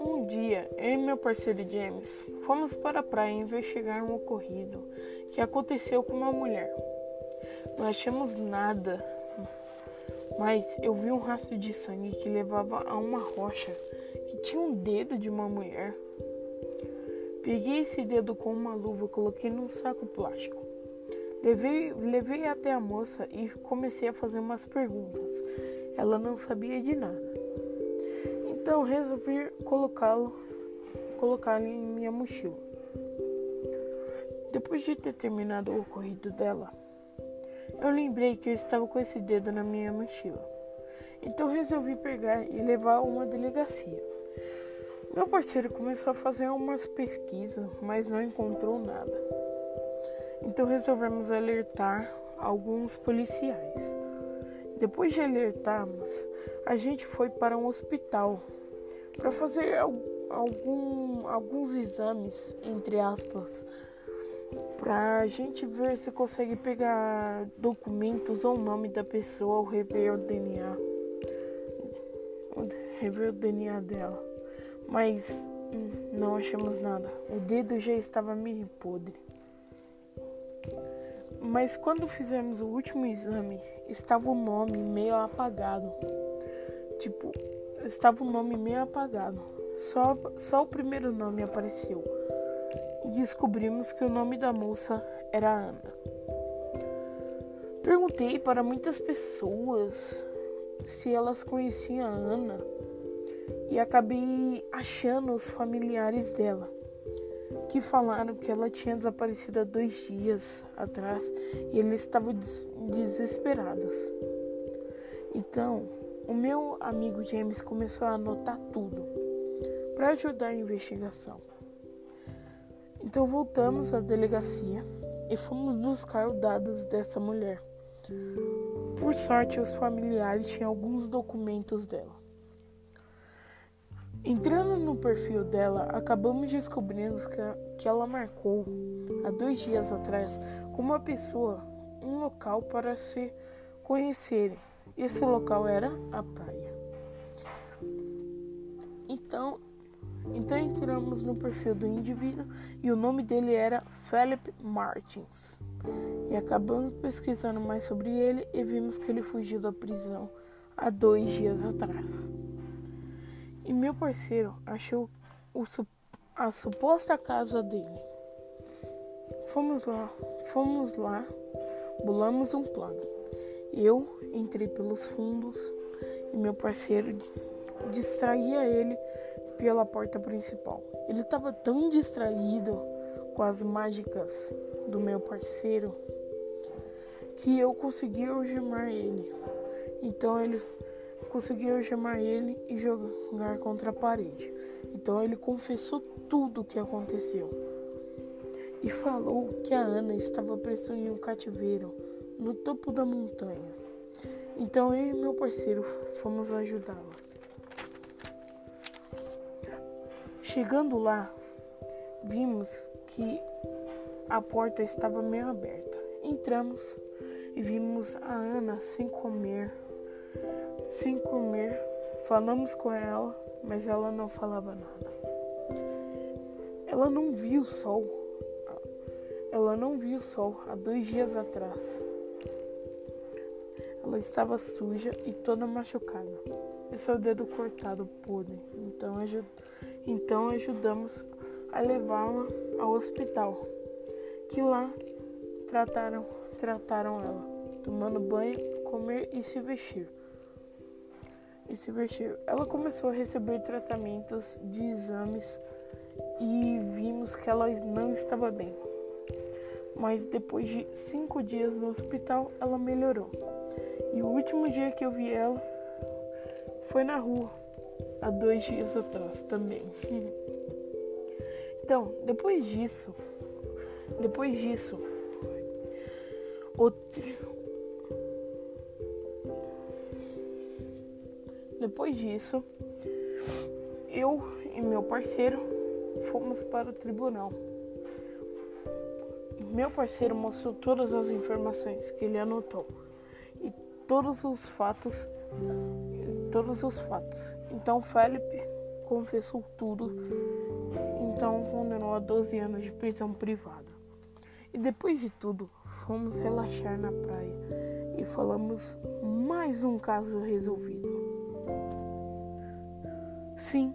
Um dia, eu e meu parceiro James fomos para a praia investigar um ocorrido que aconteceu com uma mulher. Não achamos nada, mas eu vi um rastro de sangue que levava a uma rocha que tinha um dedo de uma mulher. Peguei esse dedo com uma luva e coloquei num saco plástico. Levei, levei até a moça e comecei a fazer umas perguntas. Ela não sabia de nada. Então resolvi colocá-lo colocá-lo em minha mochila. Depois de ter terminado o ocorrido dela, eu lembrei que eu estava com esse dedo na minha mochila. Então resolvi pegar e levar a uma delegacia. Meu parceiro começou a fazer umas pesquisas, mas não encontrou nada. Então resolvemos alertar alguns policiais. Depois de alertarmos, a gente foi para um hospital para fazer algum, alguns exames, entre aspas, para a gente ver se consegue pegar documentos ou nome da pessoa ou rever o DNA. Rever o DNA dela. Mas hum, não achamos nada. O dedo já estava meio podre. Mas quando fizemos o último exame, estava o nome meio apagado. Tipo, estava o nome meio apagado. Só, só o primeiro nome apareceu. E descobrimos que o nome da moça era Ana. Perguntei para muitas pessoas se elas conheciam a Ana e acabei achando os familiares dela que falaram que ela tinha desaparecido há dois dias atrás e eles estavam des desesperados. Então, o meu amigo James começou a anotar tudo para ajudar a investigação. Então voltamos à delegacia e fomos buscar os dados dessa mulher. Por sorte, os familiares tinham alguns documentos dela. Entrando no perfil dela, acabamos descobrindo que ela marcou, há dois dias atrás, com uma pessoa um local para se conhecerem. Esse local era a praia. Então, então entramos no perfil do indivíduo e o nome dele era Philip Martins. E acabamos pesquisando mais sobre ele e vimos que ele fugiu da prisão há dois dias atrás. E meu parceiro achou o, a suposta casa dele. Fomos lá, fomos lá, bolamos um plano. Eu entrei pelos fundos e meu parceiro distraía ele pela porta principal. Ele estava tão distraído com as mágicas do meu parceiro que eu consegui algemar ele. Então ele conseguiu chamar ele e jogar contra a parede. Então ele confessou tudo o que aconteceu e falou que a Ana estava presa em um cativeiro no topo da montanha. Então eu e meu parceiro fomos ajudá-la. Chegando lá, vimos que a porta estava meio aberta. Entramos e vimos a Ana sem comer sem comer, falamos com ela, mas ela não falava nada. Ela não viu o sol. Ela não viu o sol há dois dias atrás. Ela estava suja e toda machucada. E seu dedo cortado podre. Então, ajud então ajudamos a levá-la ao hospital. Que lá trataram, trataram ela, tomando banho, comer e se vestir e se vestiu. Ela começou a receber tratamentos de exames e vimos que ela não estava bem. Mas depois de cinco dias no hospital, ela melhorou. E o último dia que eu vi ela foi na rua, há dois dias atrás também. então, depois disso, depois disso, outro, Depois disso, eu e meu parceiro fomos para o tribunal. Meu parceiro mostrou todas as informações que ele anotou. E todos os fatos, todos os fatos. Então Felipe confessou tudo, então condenou a 12 anos de prisão privada. E depois de tudo, fomos relaxar na praia e falamos mais um caso resolvido. Fim.